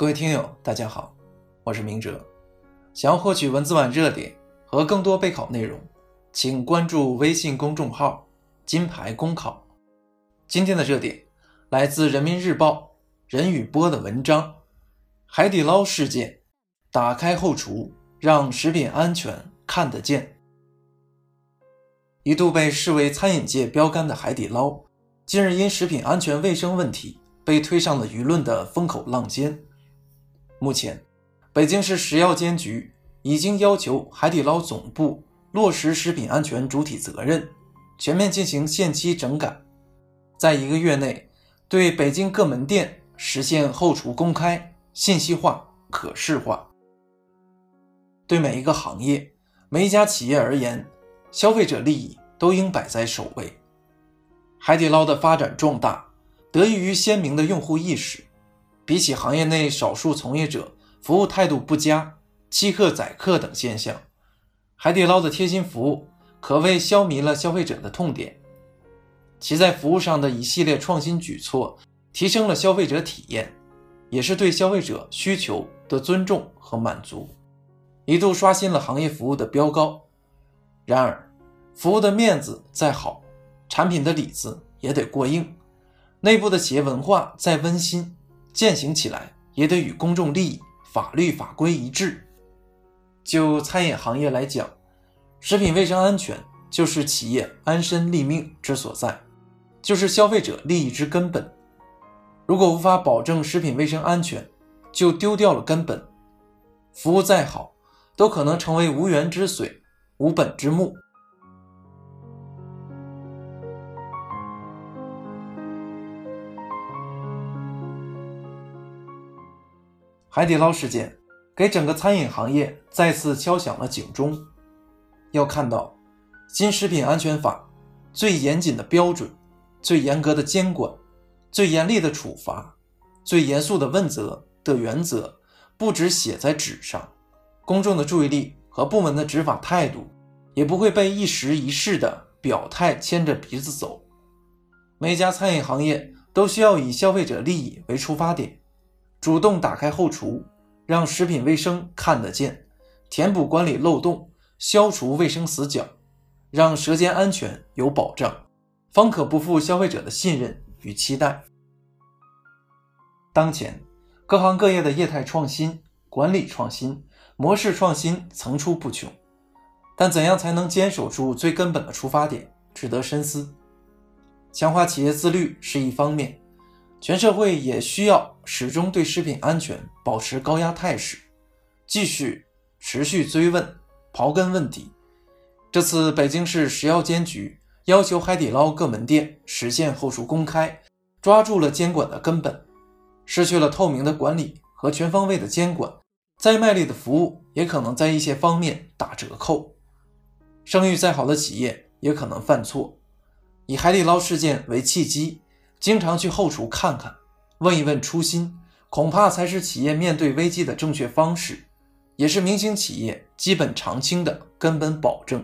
各位听友，大家好，我是明哲。想要获取文字版热点和更多备考内容，请关注微信公众号“金牌公考”。今天的热点来自人民日报任宇波的文章：海底捞事件，打开后厨，让食品安全看得见。一度被视为餐饮界标杆的海底捞，近日因食品安全卫生问题被推上了舆论的风口浪尖。目前，北京市食药监局已经要求海底捞总部落实食品安全主体责任，全面进行限期整改，在一个月内对北京各门店实现后厨公开、信息化、可视化。对每一个行业、每一家企业而言，消费者利益都应摆在首位。海底捞的发展壮大，得益于鲜明的用户意识。比起行业内少数从业者服务态度不佳、欺客宰客等现象，海底捞的贴心服务可谓消弭了消费者的痛点。其在服务上的一系列创新举措，提升了消费者体验，也是对消费者需求的尊重和满足，一度刷新了行业服务的标高。然而，服务的面子再好，产品的里子也得过硬；内部的企业文化再温馨，践行起来也得与公众利益、法律法规一致。就餐饮行业来讲，食品卫生安全就是企业安身立命之所在，就是消费者利益之根本。如果无法保证食品卫生安全，就丢掉了根本，服务再好，都可能成为无源之水。无本之木。海底捞事件给整个餐饮行业再次敲响了警钟。要看到，新食品安全法最严谨的标准、最严格的监管、最严厉的处罚、最严肃的问责的原则，不止写在纸上，公众的注意力。和部门的执法态度，也不会被一时一事的表态牵着鼻子走。每家餐饮行业都需要以消费者利益为出发点，主动打开后厨，让食品卫生看得见，填补管理漏洞，消除卫生死角，让舌尖安全有保障，方可不负消费者的信任与期待。当前，各行各业的业态创新、管理创新。模式创新层出不穷，但怎样才能坚守住最根本的出发点，值得深思。强化企业自律是一方面，全社会也需要始终对食品安全保持高压态势，继续持续追问、刨根问底。这次北京市食药监局要求海底捞各门店实现后厨公开，抓住了监管的根本，失去了透明的管理和全方位的监管。再卖力的服务也可能在一些方面打折扣，声誉再好的企业也可能犯错。以海底捞事件为契机，经常去后厨看看，问一问初心，恐怕才是企业面对危机的正确方式，也是明星企业基本常青的根本保证。